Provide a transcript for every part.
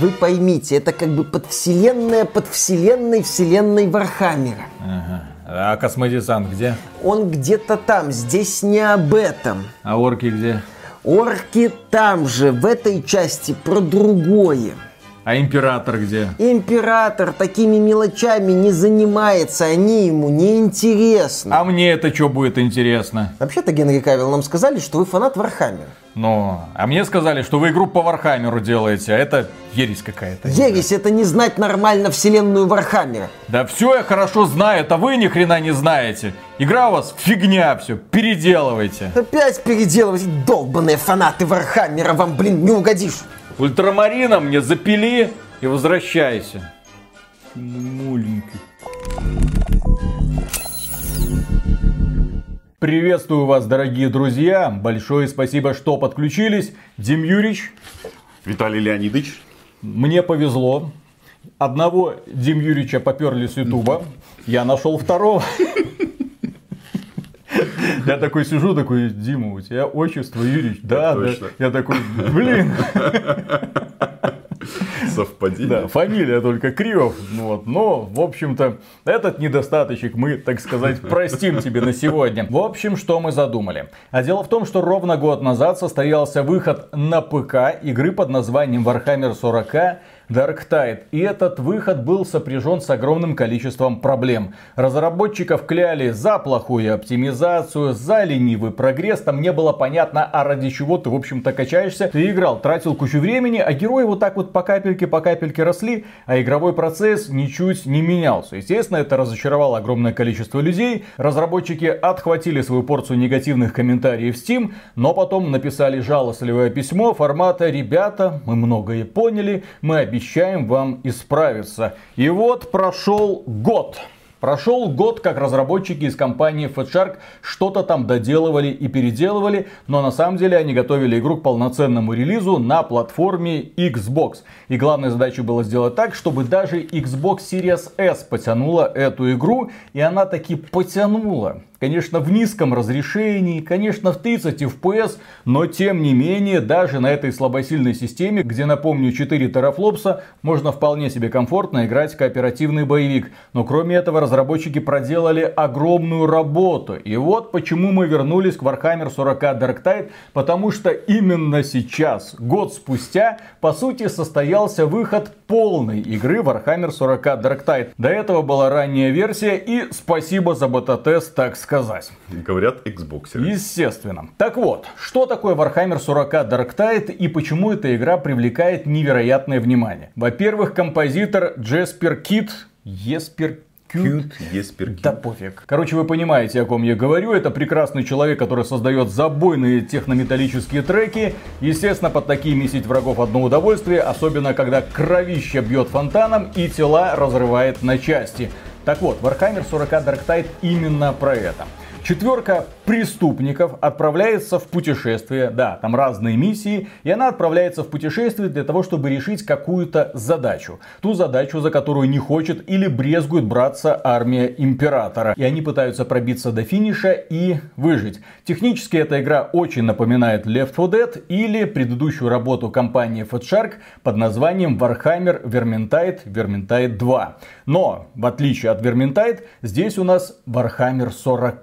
Вы поймите, это как бы подвселенная под вселенной вселенной Вархаммера. Ага. А космодесант где? Он где-то там, здесь не об этом. А орки где? Орки там же, в этой части про другое. А император где? Император такими мелочами не занимается, они ему не интересны. А мне это что будет интересно? Вообще-то, Генри Кавилл, нам сказали, что вы фанат Вархаммера. Ну, а мне сказали, что вы игру по Вархаммеру делаете, а это ересь какая-то. Ересь это не знать нормально вселенную Вархаммера. Да все я хорошо знаю, это вы ни хрена не знаете. Игра у вас фигня, все, переделывайте. Опять переделывайте, долбаные фанаты Вархаммера, вам, блин, не угодишь. Ультрамарина мне запили и возвращайся. Маленький. Приветствую вас, дорогие друзья. Большое спасибо, что подключились. Дим Юрьевич. Виталий Леонидович. Мне повезло. Одного Дим Юрьевича поперли с Ютуба. Я нашел второго. Я такой сижу, такой, Дима, у тебя отчество Юрьевич. Да, да. Я такой, блин. Совпадение. Да, фамилия только Кривов. Ну вот. Но, в общем-то, этот недостаточек мы, так сказать, простим тебе на сегодня. В общем, что мы задумали? А дело в том, что ровно год назад состоялся выход на ПК игры под названием Warhammer 40 Dark Tide. И этот выход был сопряжен с огромным количеством проблем. Разработчиков кляли за плохую оптимизацию, за ленивый прогресс. Там не было понятно, а ради чего ты, в общем-то, качаешься. Ты играл, тратил кучу времени, а герои вот так вот по капельке, по капельке росли, а игровой процесс ничуть не менялся. Естественно, это разочаровало огромное количество людей. Разработчики отхватили свою порцию негативных комментариев в Steam, но потом написали жалостливое письмо формата «Ребята, мы многое поняли, мы обещали обещаем вам исправиться. И вот прошел год. Прошел год, как разработчики из компании Fatshark что-то там доделывали и переделывали, но на самом деле они готовили игру к полноценному релизу на платформе Xbox. И главной задачей было сделать так, чтобы даже Xbox Series S потянула эту игру, и она таки потянула. Конечно, в низком разрешении, конечно, в 30 FPS, но тем не менее, даже на этой слабосильной системе, где, напомню, 4 терафлопса, можно вполне себе комфортно играть кооперативный боевик. Но кроме этого, разработчики проделали огромную работу. И вот почему мы вернулись к Warhammer 40 Dark Tide, потому что именно сейчас, год спустя, по сути, состоялся выход полной игры Warhammer 40 Dark Tide. До этого была ранняя версия, и спасибо за бета-тест, так сказать. Говорят, Xbox. Естественно. Так вот, что такое Warhammer 40 Dark Tide и почему эта игра привлекает невероятное внимание? Во-первых, композитор Джеспер Кит, Еспер Кют, Еспер Да пофиг. Короче, вы понимаете, о ком я говорю. Это прекрасный человек, который создает забойные технометаллические треки. Естественно, под такие месить врагов одно удовольствие, особенно когда кровище бьет фонтаном и тела разрывает на части. Так вот, Warhammer 40 Dark Tide именно про это. Четверка преступников отправляется в путешествие, да, там разные миссии, и она отправляется в путешествие для того, чтобы решить какую-то задачу. Ту задачу, за которую не хочет или брезгует браться армия Императора. И они пытаются пробиться до финиша и выжить. Технически эта игра очень напоминает Left 4 Dead или предыдущую работу компании Fatshark под названием Warhammer Vermintide Vermintide 2. Но, в отличие от Vermintide, здесь у нас Warhammer 40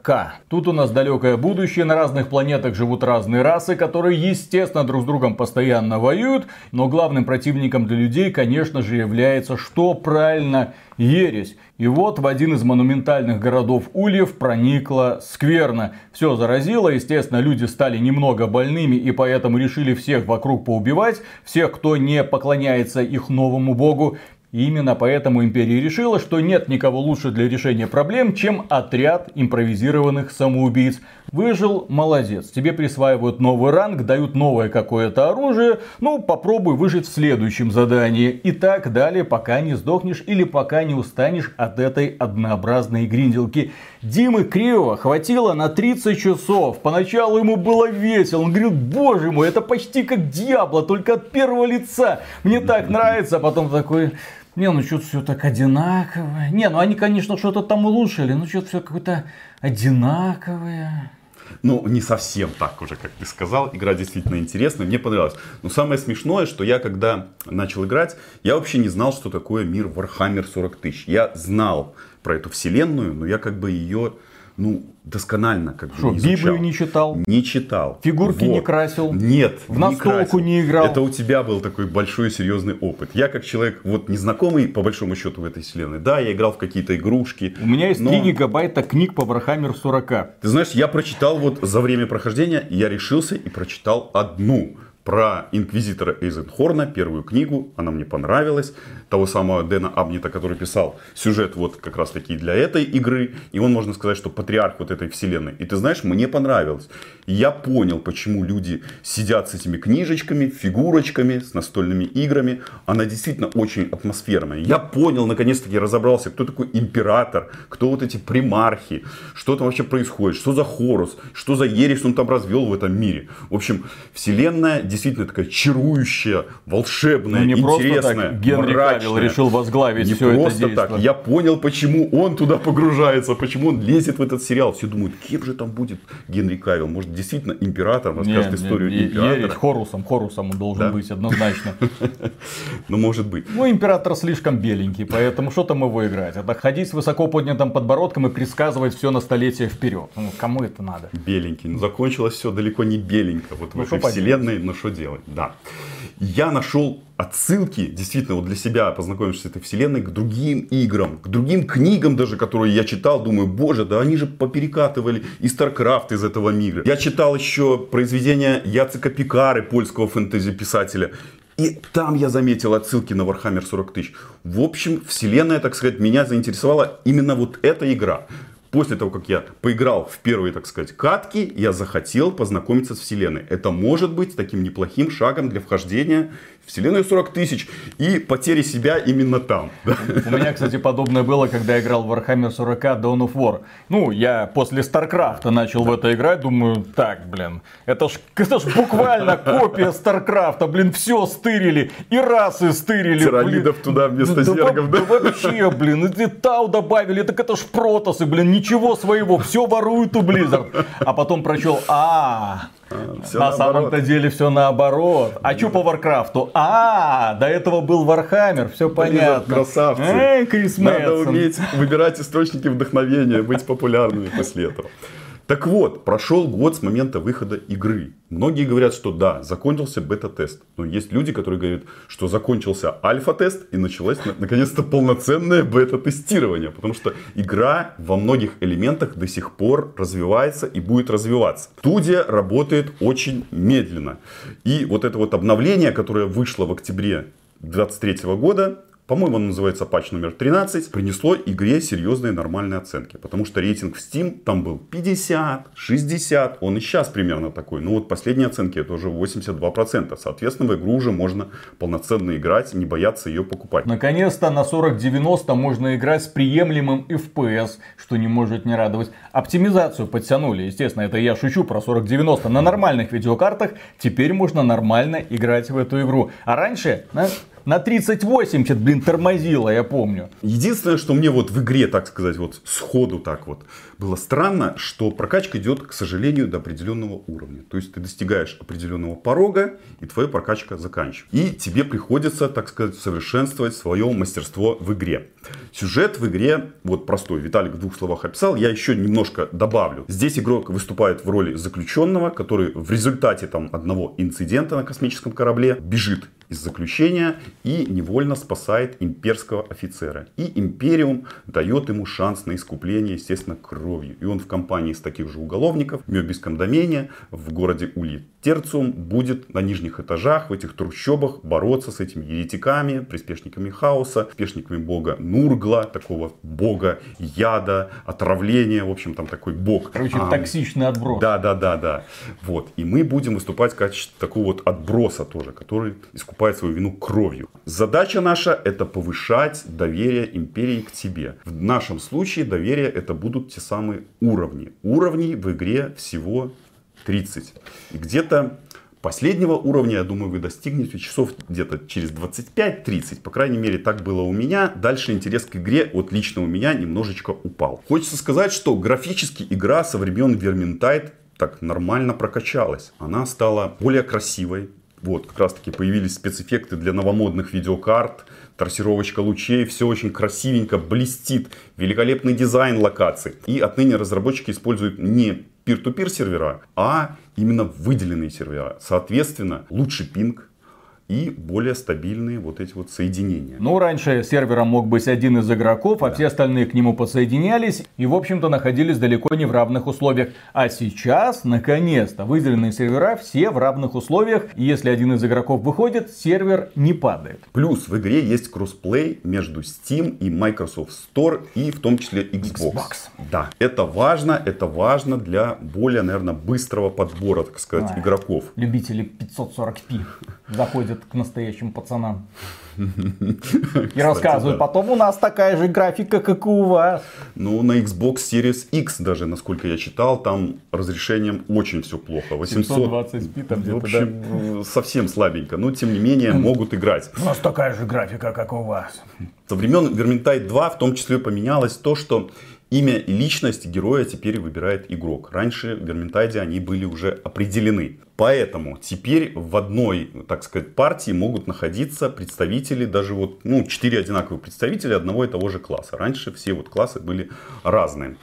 Тут у нас далекое будущее, на разных планетах живут разные расы, которые, естественно, друг с другом постоянно воюют, но главным противником для людей, конечно же, является, что правильно, ересь. И вот в один из монументальных городов Ульев проникла скверна. Все заразило, естественно, люди стали немного больными и поэтому решили всех вокруг поубивать, всех, кто не поклоняется их новому богу. И именно поэтому империя решила, что нет никого лучше для решения проблем, чем отряд импровизированных самоубийц. Выжил, молодец. Тебе присваивают новый ранг, дают новое какое-то оружие. Ну, попробуй выжить в следующем задании. И так далее, пока не сдохнешь или пока не устанешь от этой однообразной гринделки. Димы Кривого хватило на 30 часов. Поначалу ему было весело. Он говорил, боже мой, это почти как Диабло, только от первого лица. Мне так нравится. А потом такой, не, ну что-то все так одинаковое. Не, ну они, конечно, что-то там улучшили, но что-то все какое-то одинаковое. Ну, не совсем так уже, как ты сказал. Игра действительно интересная, мне понравилась. Но самое смешное, что я когда начал играть, я вообще не знал, что такое мир Warhammer 40 тысяч. Я знал про эту вселенную, но я как бы ее ну, досконально как бы Что, не изучал. Библию не читал? Не читал. Фигурки не красил? Нет, В настолку красил. не играл? Это у тебя был такой большой серьезный опыт. Я как человек вот незнакомый по большому счету в этой вселенной. Да, я играл в какие-то игрушки. У меня есть но- 3 гигабайта книг по Warhammer 40. Ты знаешь, я прочитал вот за время прохождения, я решился и прочитал одну про инквизитора Эйзенхорна, первую книгу, она мне понравилась, того самого Дэна Абнита, который писал сюжет вот как раз таки для этой игры, и он, можно сказать, что патриарх вот этой вселенной. И ты знаешь, мне понравилось. Я понял, почему люди сидят с этими книжечками, фигурочками, с настольными играми. Она действительно очень атмосферная. Я понял, наконец-таки разобрался, кто такой император, кто вот эти примархи, что там вообще происходит, что за Хорус, что за ересь он там развел в этом мире. В общем, вселенная действительно такая чарующая, волшебная, Ну не просто интересная, так Генри мрачная. Кавилл решил возглавить Не все это просто действо. так. Я понял, почему он туда погружается, почему он лезет в этот сериал. Все думают, кем же там будет Генри Кавилл. Может, действительно император расскажет историю не, императора. Ересь Хорусом, Хорусом он должен Да? быть однозначно. Ну, может быть. Ну, император слишком беленький, поэтому что там его играть? Это ходить с высоко поднятым подбородком и предсказывать все на столетие вперед. Ну, кому это надо? Беленький. Но закончилось все далеко не беленько. Вот в Ну, этой вселенной, но что делать? Да. Я нашел отсылки, действительно, вот для себя, познакомившись с этой вселенной, к другим играм, к другим книгам даже, которые я читал, думаю, боже, да они же поперекатывали и StarCraft из этого мира. Я читал еще произведения Яцека Пикары, польского фэнтези-писателя. И там я заметил отсылки на Warhammer 40 тысяч. В общем, вселенная, так сказать, меня заинтересовала именно вот эта игра. После того, как я поиграл в первые, так сказать, катки, я захотел познакомиться с вселенной. Это может быть таким неплохим шагом для вхождения вселенную 40 тысяч и потери себя именно там. Да? У меня, кстати, подобное было, когда я играл в Warhammer 40 Dawn of War. Ну, я после StarCraft начал в это играть, думаю, так, блин, это ж, это ж буквально копия StarCraft, блин, все стырили, и расы стырили. Тиранидов блин. туда вместо Да зергов, во- да? вообще, блин, и Тау добавили, так это ж протосы, блин, ничего своего, все воруют у Blizzard. А потом прочел, а, Всё на самом-то деле все наоборот. А что по Варкрафту? А, до этого был Вархаммер, все понятно. красавцы. Эй, Крис Надо уметь выбирать источники вдохновения, быть популярными после этого. Так вот, прошел год с момента выхода игры. Многие говорят, что да, закончился бета-тест. Но есть люди, которые говорят, что закончился альфа-тест и началось на- наконец-то полноценное бета-тестирование. Потому что игра во многих элементах до сих пор развивается и будет развиваться. Студия работает очень медленно. И вот это вот обновление, которое вышло в октябре 2023 года, по-моему, оно называется патч номер 13, принесло игре серьезные нормальные оценки. Потому что рейтинг в Steam там был 50, 60, он и сейчас примерно такой. Но вот последние оценки это уже 82%. Соответственно, в игру уже можно полноценно играть, не бояться ее покупать. Наконец-то на 4090 можно играть с приемлемым FPS, что не может не радовать. Оптимизацию подтянули, естественно, это я шучу про 4090. На нормальных видеокартах теперь можно нормально играть в эту игру. А раньше на, на 3080, блин, тормозило, я помню. Единственное, что мне вот в игре, так сказать, вот сходу так вот было странно, что прокачка идет, к сожалению, до определенного уровня. То есть ты достигаешь определенного порога, и твоя прокачка заканчивается. И тебе приходится, так сказать, совершенствовать свое мастерство в игре. Сюжет в игре, вот простой, Виталик в двух словах описал, я еще немножко добавлю. Здесь игрок выступает в роли заключенного, который в результате там одного инцидента на космическом корабле бежит из заключения и невольно спасает имперского офицера. И Империум дает ему шанс на искупление, естественно, кровью. И он в компании с таких же уголовников в Мебийском домене в городе Ули Терциум будет на нижних этажах в этих трущобах бороться с этими еретиками, приспешниками хаоса, приспешниками бога Нургла, такого бога яда, отравления, в общем, там такой бог. Короче, А, токсичный отброс. да, да, да, да. Вот. И мы будем выступать в качестве такого вот отброса тоже, который искупает свою вину кровью. Задача наша это повышать доверие империи к тебе. В нашем случае доверие это будут те самые уровни. Уровней в игре всего 30. И где-то последнего уровня, я думаю, вы достигнете часов где-то через 25-30. По крайней мере, так было у меня. Дальше интерес к игре, вот лично у меня, немножечко упал. Хочется сказать, что графически игра со времен Vermintide так нормально прокачалась. Она стала более красивой. Вот, как раз таки появились спецэффекты для новомодных видеокарт, трассировочка лучей, все очень красивенько, блестит, великолепный дизайн локаций. И отныне разработчики используют не peer-to-peer сервера, а именно выделенные сервера. Соответственно, лучший пинг, и более стабильные вот эти вот соединения. Ну, раньше сервером мог быть один из игроков, а все остальные к нему подсоединялись и, в общем-то, находились далеко не в равных условиях. А сейчас, наконец-то, выделенные сервера все в равных условиях, и если один из игроков выходит, сервер не падает. Плюс в игре есть кроссплей между Steam и Microsoft Store, и в том числе Xbox. Xbox. Да, это важно, это важно для более, наверное, быстрого подбора, так сказать, Ой. игроков. Любители 540p заходят к настоящим пацанам. И рассказывают, потом у нас такая же графика, как и у вас. Ну, на Xbox Series X даже, насколько я читал, там разрешением очень все плохо. 800, 720p там в где-то, общем, э, совсем слабенько. Но, тем не менее, могут играть. У нас такая же графика, как у вас. Со времен Vermintide 2 в том числе поменялось то, что имя и личность героя теперь выбирает игрок. Раньше в Vermintide они были уже определены. Поэтому теперь в одной, так сказать, партии могут находиться представители, даже вот, ну, четыре одинаковых представителя одного и того же класса. Раньше все вот классы были разные.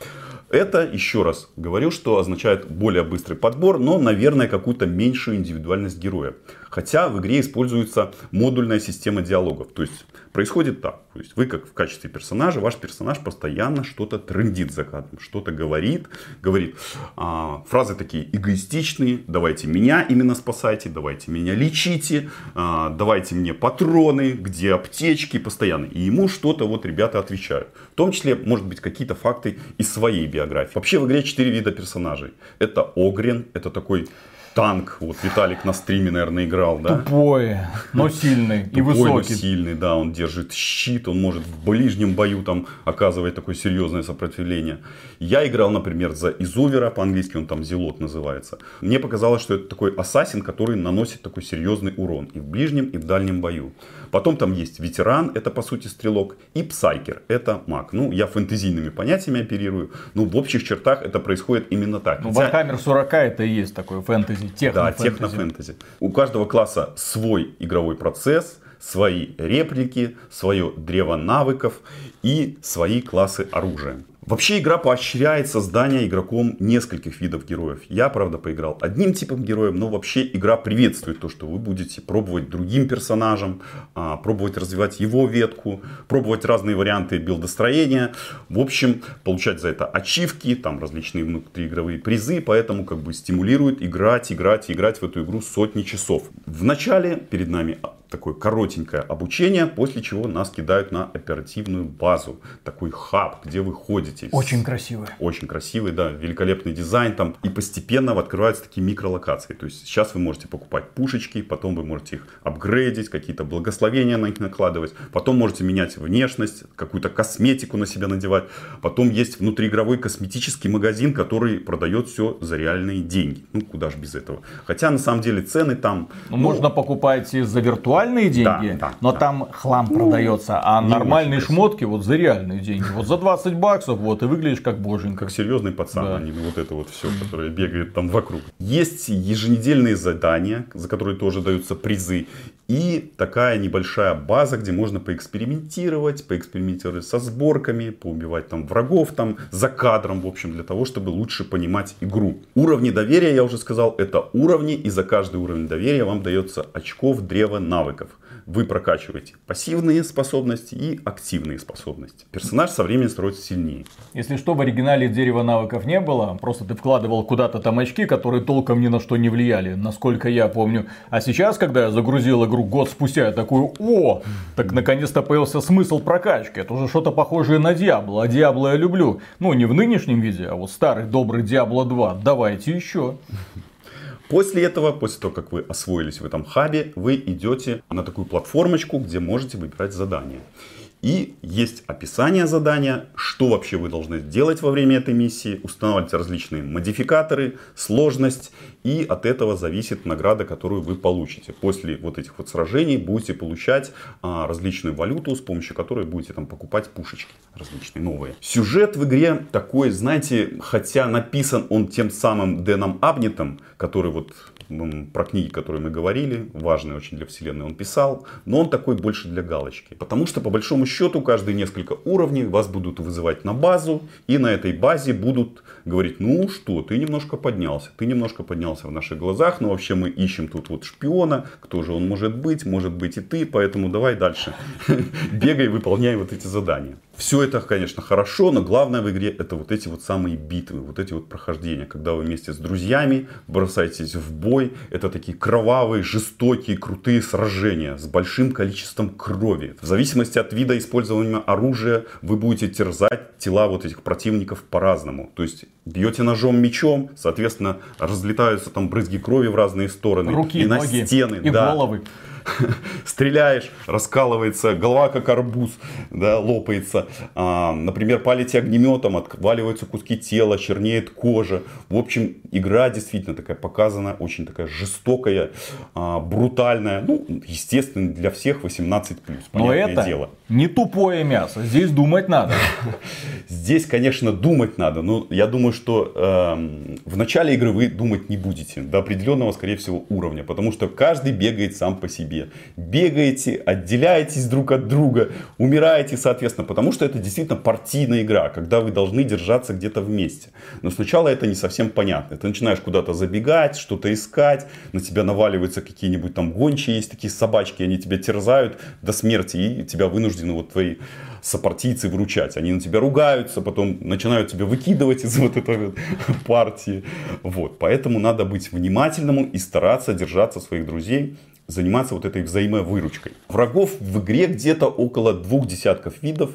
Это, еще раз говорю, что означает более быстрый подбор, но, наверное, какую-то меньшую индивидуальность героя. Хотя в игре используется модульная система диалогов. То есть происходит так. То есть вы как в качестве персонажа, ваш персонаж постоянно что-то трендит за кадром, что-то говорит, говорит. А, фразы такие эгоистичные, давайте меня именно спасайте, давайте меня лечите, а, давайте мне патроны, где аптечки, постоянно. И ему что-то вот ребята отвечают. В том числе, может быть, какие-то факты из своей биографии. Вообще в игре четыре вида персонажей. Это Огрен, это такой танк. Вот Виталик на стриме, наверное, играл, да? Тупой, но сильный и Тупой, но высокий. сильный, да, он держит щит, он может в ближнем бою там оказывать такое серьезное сопротивление. Я играл, например, за Изувера, по-английски он там Зелот называется. Мне показалось, что это такой ассасин, который наносит такой серьезный урон и в ближнем, и в дальнем бою. Потом там есть ветеран, это по сути стрелок, и псайкер, это маг. Ну, я фэнтезийными понятиями оперирую, но в общих чертах это происходит именно так. Ну, Хотя- Warhammer 40 это и есть такой фэнтези, техно да, технофэнтези. У каждого класса свой игровой процесс, свои реплики, свое древо навыков и свои классы оружия. Вообще игра поощряет создание игроком нескольких видов героев. Я, правда, поиграл одним типом героев, но вообще игра приветствует то, что вы будете пробовать другим персонажем, а, пробовать развивать его ветку, пробовать разные варианты билдостроения. В общем, получать за это ачивки, там различные внутриигровые призы, поэтому как бы стимулирует играть, играть, играть в эту игру сотни часов. Вначале перед нами такое коротенькое обучение, после чего нас кидают на оперативную базу. Такой хаб, где вы ходите. Очень красивый. Очень красивый, да, великолепный дизайн там. И постепенно открываются такие микролокации. То есть сейчас вы можете покупать пушечки, потом вы можете их апгрейдить, какие-то благословения на них накладывать. Потом можете менять внешность, какую-то косметику на себя надевать. Потом есть внутриигровой косметический магазин, который продает все за реальные деньги. Ну, куда же без этого. Хотя, на самом деле, цены там... Ну, можно покупать за виртуальные деньги, да, но да. там хлам продается, а нормальные красиво. шмотки вот за реальные деньги. Вот за 20 баксов вот и выглядишь как боженька. как серьезный пацан, Да. а не вот это вот все, которое бегает там вокруг. Есть еженедельные задания, за которые тоже даются призы. И такая небольшая база, где можно поэкспериментировать, поэкспериментировать со сборками, поубивать там врагов там за кадром, в общем, для того, чтобы лучше понимать игру. Уровни доверия, я уже сказал, это уровни, и за каждый уровень доверия вам дается очков древа навыков. Вы прокачиваете пассивные способности и активные способности. Персонаж со временем становится сильнее. Если что, в оригинале дерева навыков не было, просто ты вкладывал куда-то там очки, которые толком ни на что не влияли, насколько я помню. А сейчас, когда я загрузил игру год спустя, я такой, о, так наконец-то появился смысл прокачки. Это уже что-то похожее на Диабло, а Диабло я люблю. Ну, не в нынешнем виде, а вот старый добрый Диабло 2. Давайте еще. После этого, после того, как вы освоились в этом хабе, вы идете на такую платформочку, где можете выбирать задания. И есть описание задания, что вообще вы должны делать во время этой миссии, устанавливать различные модификаторы, сложность, и от этого зависит награда, которую вы получите. После вот этих вот сражений будете получать а, различную валюту, с помощью которой будете там покупать пушечки различные, новые. Сюжет в игре такой, знаете, хотя написан он тем самым Дэном Абнетом, который вот про книги, которые мы говорили, важные очень для вселенной, он писал, но он такой больше для галочки. Потому что, по большому счету, каждые несколько уровней вас будут вызывать на базу, и на этой базе будут говорить, ну что, ты немножко поднялся, ты немножко поднялся в наших глазах, но вообще мы ищем тут вот шпиона, кто же он может быть, может быть и ты, поэтому давай дальше, бегай, выполняй вот эти задания. Все это, конечно, хорошо, но главное в игре это вот эти вот самые битвы, вот эти вот прохождения, когда вы вместе с друзьями бросаетесь в бой. Это такие кровавые, жестокие, крутые сражения с большим количеством крови. В зависимости от вида использования оружия вы будете терзать тела вот этих противников по-разному. То есть бьете ножом, мечом, соответственно, разлетаются там брызги крови в разные стороны. Руки, и ноги, на стены. и да. головы. стреляешь, раскалывается голова, как арбуз, да, лопается. А, например, палите огнеметом, отваливаются куски тела, чернеет кожа. В общем, игра действительно такая показана, очень такая жестокая, а, брутальная. Ну, естественно, для всех 18+, Но это дело. не тупое мясо, здесь думать надо. Здесь, конечно, думать надо, но я думаю, что э, в начале игры вы думать не будете до определенного, скорее всего, уровня, потому что каждый бегает сам по себе себе. Бегаете, отделяетесь друг от друга, умираете, соответственно, потому что это действительно партийная игра, когда вы должны держаться где-то вместе. Но сначала это не совсем понятно. Ты начинаешь куда-то забегать, что-то искать, на тебя наваливаются какие-нибудь там гончие, есть такие собачки, они тебя терзают до смерти, и тебя вынуждены вот твои сопартийцы выручать. Они на тебя ругаются, потом начинают тебя выкидывать из вот этой вот партии. Вот. Поэтому надо быть внимательным и стараться держаться своих друзей заниматься вот этой взаимовыручкой. Врагов в игре где-то около двух десятков видов.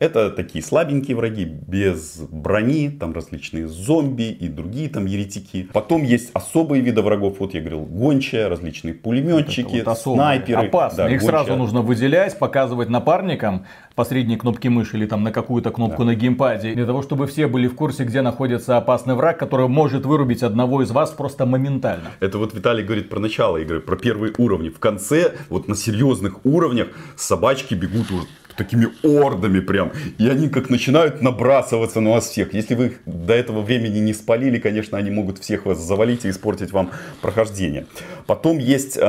Это такие слабенькие враги, без брони, там различные зомби и другие там еретики. Потом есть особые виды врагов, вот я говорил, гончая, различные пулеметчики, вот снайперы. Опасно, да, их гончая. сразу нужно выделять, показывать напарникам по средней кнопке мыши или там на какую-то кнопку да. на геймпаде, для того, чтобы все были в курсе, где находится опасный враг, который может вырубить одного из вас просто моментально. Это вот Виталий говорит про начало игры, про первые уровни. В конце, вот на серьезных уровнях, собачки бегут уже такими ордами прям. И они как начинают набрасываться на вас всех. Если вы их до этого времени не спалили, конечно, они могут всех вас завалить и испортить вам прохождение. Потом есть э,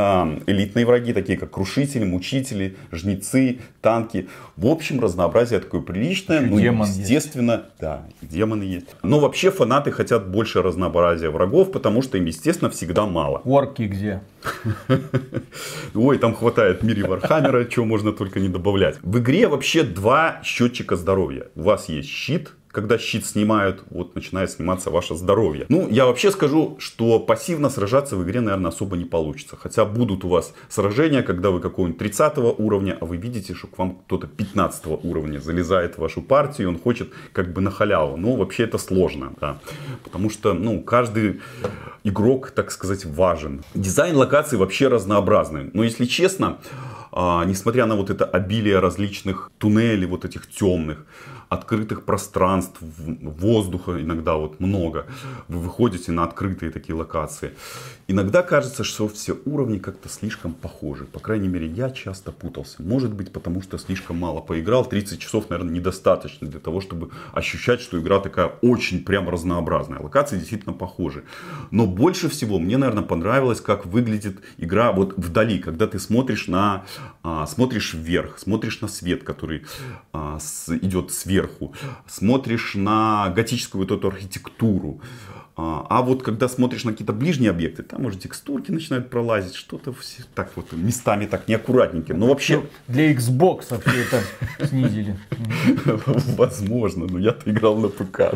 элитные враги, такие как крушители, мучители, жнецы, танки. В общем, разнообразие такое приличное. Ну, естественно, есть. да, демоны есть. Но вообще фанаты хотят больше разнообразия врагов, потому что им, естественно, всегда мало. Орки где? Ой, там хватает в мире Вархаммера, чего можно только не добавлять. В игре вообще два счетчика здоровья. У вас есть щит, когда щит снимают, вот начинает сниматься ваше здоровье. Ну, я вообще скажу, что пассивно сражаться в игре, наверное, особо не получится. Хотя будут у вас сражения, когда вы какого-нибудь 30 уровня, а вы видите, что к вам кто-то 15 уровня залезает в вашу партию, и он хочет как бы на халяву. Но вообще это сложно, да. Потому что, ну, каждый игрок, так сказать, важен. Дизайн локаций вообще разнообразный. Но если честно, а, несмотря на вот это обилие различных туннелей, вот этих темных, открытых пространств, воздуха иногда вот много. Вы выходите на открытые такие локации. Иногда кажется, что все уровни как-то слишком похожи. По крайней мере, я часто путался. Может быть, потому что слишком мало поиграл. 30 часов, наверное, недостаточно для того, чтобы ощущать, что игра такая очень прям разнообразная. Локации действительно похожи. Но больше всего мне, наверное, понравилось, как выглядит игра вот вдали, когда ты смотришь на, а, смотришь вверх, смотришь на свет, который а, идет сверху, смотришь на готическую вот эту архитектуру, а, а вот когда смотришь на какие-то ближние объекты, там уже текстурки начинают пролазить, что-то все так вот местами так неаккуратненько. Но вообще... Ну, для Xbox все это снизили. Возможно, но я-то играл на ПК.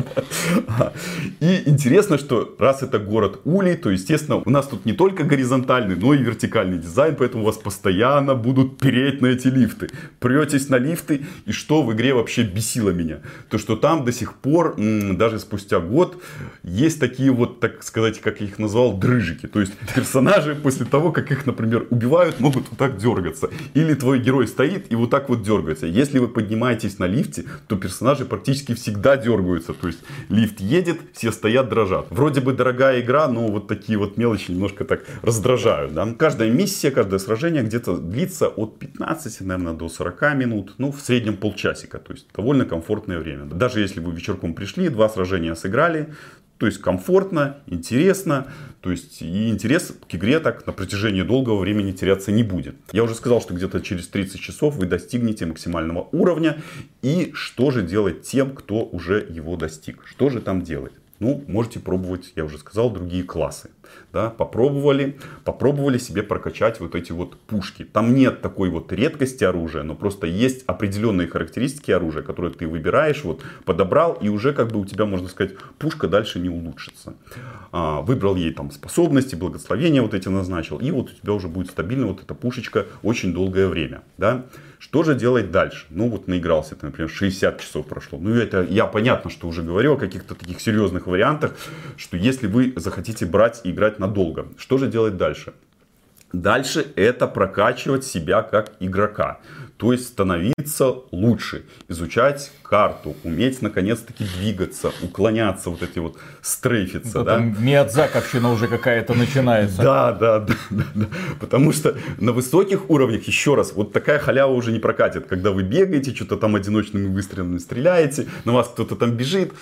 Да. И интересно, что раз это город Улей, то, естественно, у нас тут не только горизонтальный, но и вертикальный дизайн, поэтому вас постоянно будут переть на эти лифты. Претесь на лифты, и что в игре вообще бесило меня? То, что там до сих пор, даже спустя год, есть такие такие вот, так сказать, как я их назвал, дрыжики. То есть персонажи после того, как их, например, убивают, могут вот так дергаться. Или твой герой стоит и вот так вот дергается. Если вы поднимаетесь на лифте, то персонажи практически всегда дергаются. То есть лифт едет, все стоят, дрожат. Вроде бы дорогая игра, но вот такие вот мелочи немножко так раздражают. Да? Каждая миссия, каждое сражение где-то длится от 15, наверное, до 40 минут. Ну, в среднем полчасика. То есть довольно комфортное время. Даже если вы вечерком пришли, два сражения сыграли, то есть комфортно, интересно, то есть и интерес к игре так на протяжении долгого времени теряться не будет. Я уже сказал, что где-то через 30 часов вы достигнете максимального уровня. И что же делать тем, кто уже его достиг? Что же там делать? Ну, можете пробовать, я уже сказал, другие классы. Да, попробовали, попробовали себе прокачать вот эти вот пушки. Там нет такой вот редкости оружия, но просто есть определенные характеристики оружия, которые ты выбираешь, вот подобрал, и уже как бы у тебя, можно сказать, пушка дальше не улучшится. А, выбрал ей там способности, благословения вот эти назначил, и вот у тебя уже будет стабильно вот эта пушечка очень долгое время. Да? Что же делать дальше? Ну вот наигрался, ты, например, 60 часов прошло. Ну это я понятно, что уже говорил о каких-то таких серьезных вариантах, что если вы захотите брать и играть надолго, что же делать дальше? Дальше это прокачивать себя как игрока. То есть становиться лучше, изучать карту, уметь наконец-таки двигаться, уклоняться, вот эти вот стрейфиться. Да, да? Миядзаковщина уже какая-то начинается. Да, да, да, да, да. Потому что на высоких уровнях, еще раз, вот такая халява уже не прокатит. Когда вы бегаете, что-то там одиночными выстрелами стреляете, на вас кто-то там бежит.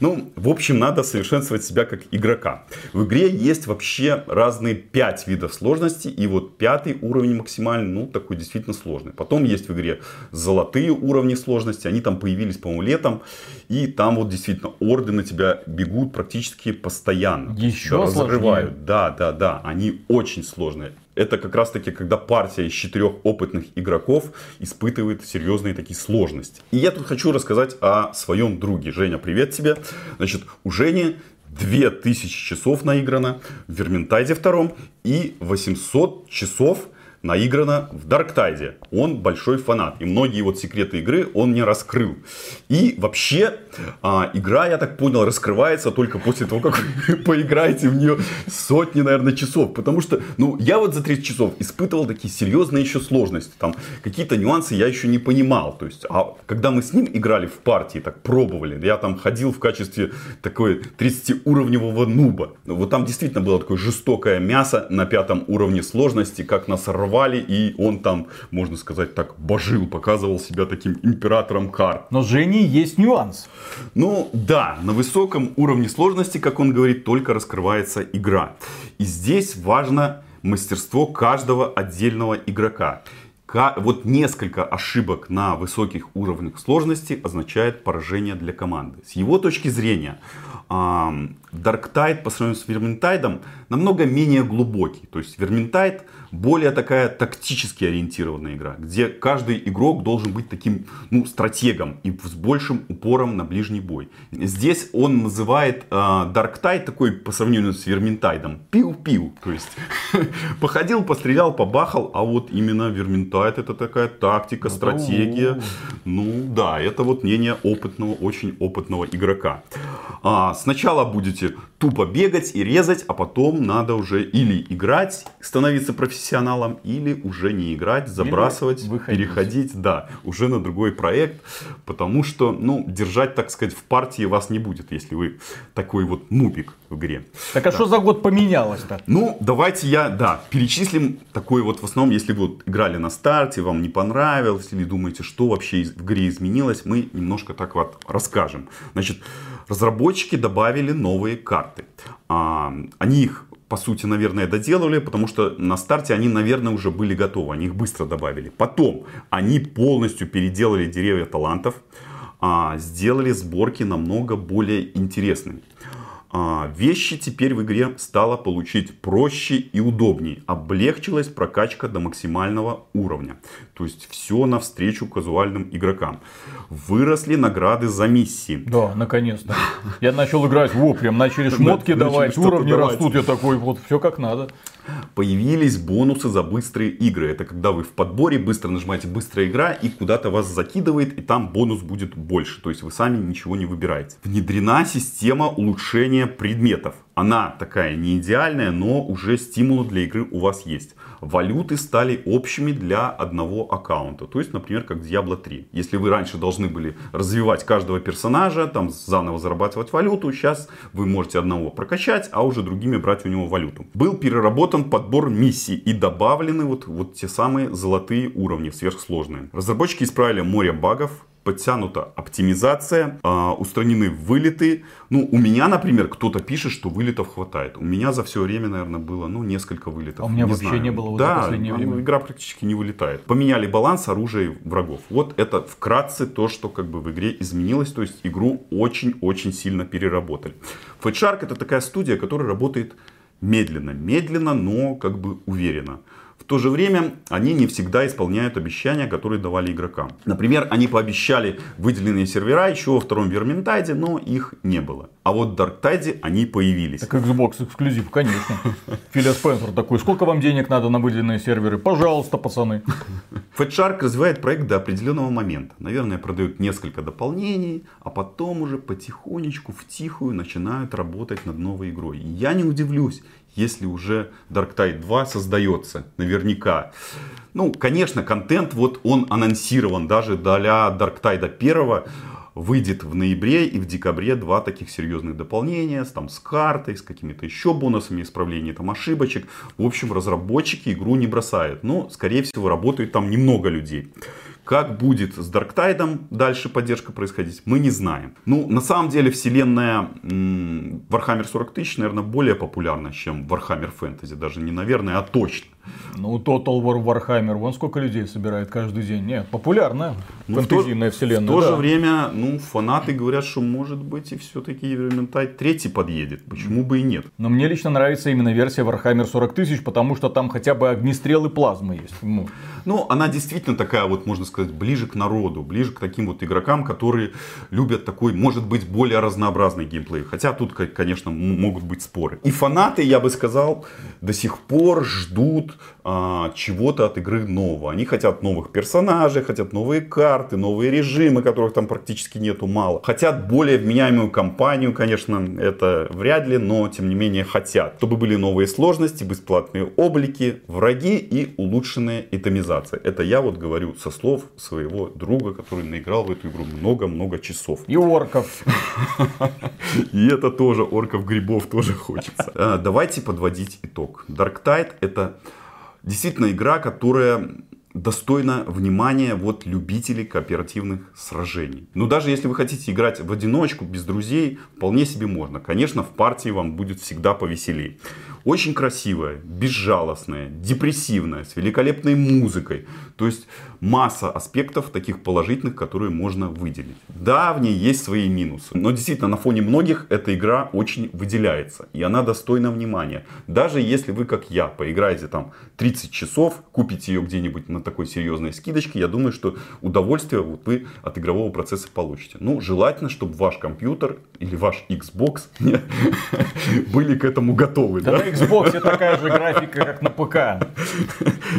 Ну, в общем, надо совершенствовать себя как игрока. В игре есть вообще разные пять видов сложности. И вот пятый уровень максимальный, ну, такой действительно сложный. Потом есть в игре золотые уровни сложности. Они там появились, по-моему, летом. И там вот действительно орды на тебя бегут практически постоянно. Еще разрывают. Да, да, да. Они очень сложные это как раз таки, когда партия из четырех опытных игроков испытывает серьезные такие сложности. И я тут хочу рассказать о своем друге. Женя, привет тебе. Значит, у Жени 2000 часов наиграно в Верментайде втором и 800 часов наиграно в Дарктайде. Он большой фанат. И многие вот секреты игры он не раскрыл. И вообще, а, игра, я так понял, раскрывается только после того, как вы поиграете в нее сотни, наверное, часов. Потому что, ну, я вот за 30 часов испытывал такие серьезные еще сложности. Там какие-то нюансы я еще не понимал. То есть, а когда мы с ним играли в партии, так пробовали, я там ходил в качестве такой 30-уровневого нуба. Вот там действительно было такое жестокое мясо на пятом уровне сложности, как нас рвали рвали, и он там, можно сказать так, божил, показывал себя таким императором карт. Но Жени есть нюанс. Ну да, на высоком уровне сложности, как он говорит, только раскрывается игра. И здесь важно мастерство каждого отдельного игрока. Вот несколько ошибок на высоких уровнях сложности означает поражение для команды. С его точки зрения, Dark Tide по сравнению с Vermintide намного менее глубокий. То есть Vermintide более такая тактически ориентированная игра, где каждый игрок должен быть таким ну, стратегом и с большим упором на ближний бой. Здесь он называет э, Dark Tide такой по сравнению с Vermintide пиу-пиу. То есть походил, пострелял, побахал, а вот именно Vermintide это такая тактика, стратегия. Ну да, это вот мнение опытного, очень опытного игрока. А, сначала будете тупо бегать и резать, а потом надо уже или играть, становиться профессионалом, или уже не играть, забрасывать, переходить, да, уже на другой проект, потому что, ну, держать, так сказать, в партии вас не будет, если вы такой вот нубик в игре. Так а да. что за год поменялось-то? Ну, давайте я, да, перечислим такой вот, в основном, если вы вот играли на старте, вам не понравилось, или думаете, что вообще в игре изменилось, мы немножко так вот расскажем. Значит, разработчики добавили новые карты. А, они их по сути, наверное, доделали, потому что на старте они, наверное, уже были готовы, они их быстро добавили. Потом они полностью переделали деревья талантов, а, сделали сборки намного более интересными. А, вещи теперь в игре стало получить проще и удобнее. Облегчилась прокачка до максимального уровня. То есть все навстречу казуальным игрокам. Выросли награды за миссии. Да, наконец-то. Я начал играть, во, прям начали шмотки давать, уровни растут. Я такой, вот все как надо. Появились бонусы за быстрые игры. Это когда вы в подборе быстро нажимаете «Быстрая игра» и куда-то вас закидывает, и там бонус будет больше. То есть вы сами ничего не выбираете. Внедрена система улучшения предметов. Она такая не идеальная, но уже стимулы для игры у вас есть. Валюты стали общими для одного аккаунта. То есть, например, как Diablo 3. Если вы раньше должны были развивать каждого персонажа, там заново зарабатывать валюту, сейчас вы можете одного прокачать, а уже другими брать у него валюту. Был переработан подбор миссий и добавлены вот, вот те самые золотые уровни, сверхсложные. Разработчики исправили море багов, подтянута оптимизация, э, устранены вылеты. Ну, у меня, например, кто-то пишет, что вылетов хватает. У меня за все время, наверное, было, ну, несколько вылетов. А у меня не вообще знаю. не было вот да, за последнее ну, время. игра практически не вылетает. Поменяли баланс оружия и врагов. Вот это вкратце то, что как бы в игре изменилось. То есть игру очень-очень сильно переработали. Fat Shark это такая студия, которая работает медленно. Медленно, но как бы уверенно. В то же время они не всегда исполняют обещания, которые давали игрокам. Например, они пообещали выделенные сервера еще во втором Верминтайде, но их не было. А вот в Дарктайде они появились. Так Xbox эксклюзив, конечно. Филя Спенсер такой, сколько вам денег надо на выделенные серверы? Пожалуйста, пацаны. Fat Shark развивает проект до определенного момента. Наверное, продают несколько дополнений, а потом уже потихонечку, втихую начинают работать над новой игрой. И я не удивлюсь, если уже Dark Tide 2 создается, наверняка. Ну, конечно, контент вот он анонсирован даже для Dark Tide 1 выйдет в ноябре и в декабре два таких серьезных дополнения, с, там, с картой, с какими-то еще бонусами, исправлением там, ошибочек. В общем, разработчики игру не бросают, но, скорее всего, работает там немного людей. Как будет с Дарктайдом дальше поддержка происходить, мы не знаем. Ну, на самом деле, вселенная Warhammer 40 тысяч, наверное, более популярна, чем Warhammer Fantasy. Даже не наверное, а точно. Ну, Total War Warhammer, вон сколько людей собирает каждый день. Нет, популярная Ну, в то- фэнтезийная вселенная. В то да. же время, ну, фанаты говорят, что может быть и все-таки Vermintide 3 подъедет. Почему бы и нет? Но мне лично нравится именно версия Warhammer 40 тысяч, потому что там хотя бы огнестрелы плазмы есть. Ну, Ну, она действительно такая вот, можно сказать, ближе к народу, ближе к таким вот игрокам, которые любят такой, может быть, более разнообразный геймплей. Хотя тут, ко- конечно, могут быть споры. И фанаты, я бы сказал, до сих пор ждут а, чего-то от игры нового. Они хотят новых персонажей, хотят новые карты, новые режимы, которых там практически нету мало. Хотят более вменяемую кампанию, конечно, это вряд ли, но тем не менее хотят. Чтобы были новые сложности, бесплатные облики, враги и улучшенная итемизация. Это я вот говорю со слов своего друга, который наиграл в эту игру много-много часов. и орков. И это тоже орков грибов тоже хочется. А, Давайте подводить итог. Dark Tide это действительно игра, которая достойна внимания вот любителей кооперативных сражений. Но даже если вы хотите играть в одиночку, без друзей, вполне себе можно. Конечно, в партии вам будет всегда повеселее. Очень красивая, безжалостная, депрессивная, с великолепной музыкой. То есть масса аспектов таких положительных, которые можно выделить. Да, в ней есть свои минусы. Но действительно, на фоне многих эта игра очень выделяется. И она достойна внимания. Даже если вы, как я, поиграете там 30 часов, купите ее где-нибудь на такой серьезной скидочке, я думаю, что удовольствие вот вы от игрового процесса получите. Ну, желательно, чтобы ваш компьютер или ваш Xbox были к этому готовы. Да? Xbox такая же графика, как на ПК.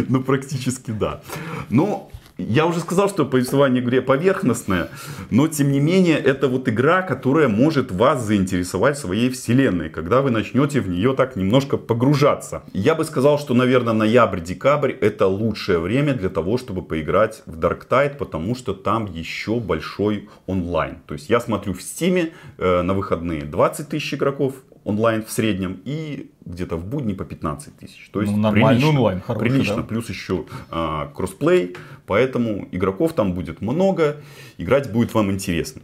Ну, практически да. Но я уже сказал, что повествование в игре поверхностное, но тем не менее это вот игра, которая может вас заинтересовать своей вселенной, когда вы начнете в нее так немножко погружаться. Я бы сказал, что, наверное, ноябрь-декабрь это лучшее время для того, чтобы поиграть в Dark Tide, потому что там еще большой онлайн. То есть я смотрю в Стиме э, на выходные 20 тысяч игроков онлайн в среднем и где-то в будни по 15 тысяч. То есть Ну, прилично, онлайн, хороший, прилично. да. Плюс еще а, кроссплей, поэтому игроков там будет много, играть будет вам интересно.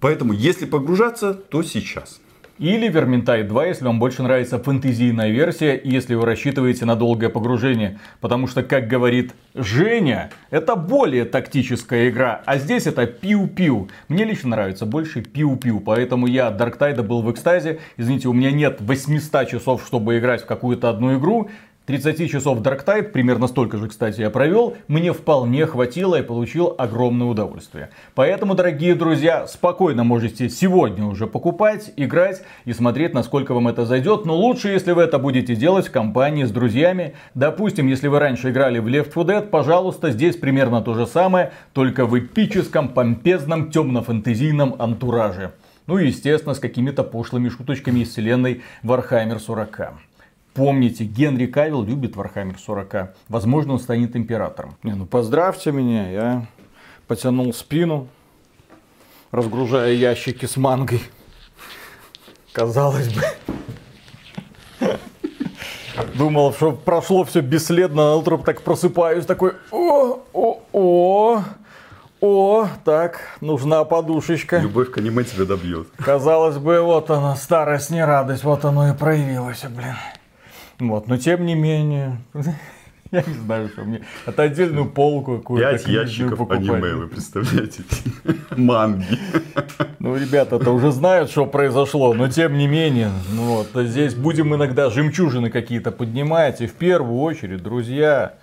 Поэтому, если погружаться, то сейчас. Или Vermintide 2, если вам больше нравится фэнтезийная версия, и если вы рассчитываете на долгое погружение. Потому что, как говорит Женя, это более тактическая игра, а здесь это пиу-пиу. Мне лично нравится больше пиу-пиу, поэтому я от Dark был в экстазе. Извините, у меня нет 800 часов, чтобы играть в какую-то одну игру. 30 часов Dark Tide, примерно столько же, кстати, я провел, мне вполне хватило и получил огромное удовольствие. Поэтому, дорогие друзья, спокойно можете сегодня уже покупать, играть и смотреть, насколько вам это зайдет. Но лучше, если вы это будете делать в компании с друзьями. Допустим, если вы раньше играли в Left 4 Dead, пожалуйста, здесь примерно то же самое, только в эпическом, помпезном, темно-фантазийном антураже. Ну и, естественно, с какими-то пошлыми шуточками из вселенной Warhammer 40. Помните, Генри Кавилл любит Warhammer 40. Возможно, он станет императором. Не, ну поздравьте меня, я потянул спину, разгружая ящики с мангой. Казалось бы. Думал, что прошло все бесследно, на утро так просыпаюсь, такой, о, о, о, о, так, нужна подушечка. Любовь к аниме тебя добьет. Казалось бы, вот она, старость, не радость, вот оно и проявилось, блин. Вот, но тем не менее, я не знаю, что мне. Это отдельную полку какую-то. Пять ящиков аниме, вы представляете? Манги. Ну, ребята это уже знают, что произошло, но тем не менее, ну вот, здесь будем иногда жемчужины какие-то поднимать. И в первую очередь, друзья,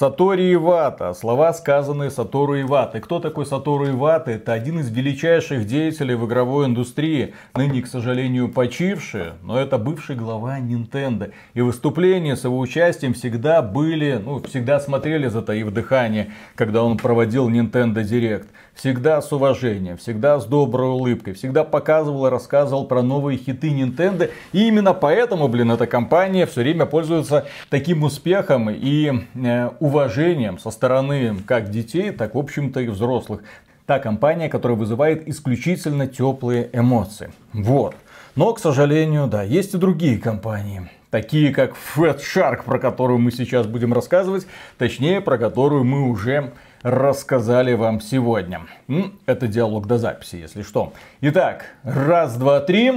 Сатори Ивата. Слова, сказанные Сатору Ивата. Кто такой Сатору Ивата? Это один из величайших деятелей в игровой индустрии. Ныне, к сожалению, почивший, но это бывший глава Nintendo. И выступления с его участием всегда были, ну, всегда смотрели, затаив дыхание, когда он проводил Nintendo Direct. Всегда с уважением, всегда с доброй улыбкой, всегда показывал и рассказывал про новые хиты Nintendo. И именно поэтому, блин, эта компания все время пользуется таким успехом и э, уважением со стороны как детей, так, в общем-то, и взрослых. Та компания, которая вызывает исключительно теплые эмоции. Вот. Но, к сожалению, да, есть и другие компании. Такие как Fat Shark, про которую мы сейчас будем рассказывать. Точнее, про которую мы уже рассказали вам сегодня. Это диалог до записи, если что. Итак, раз, два, три.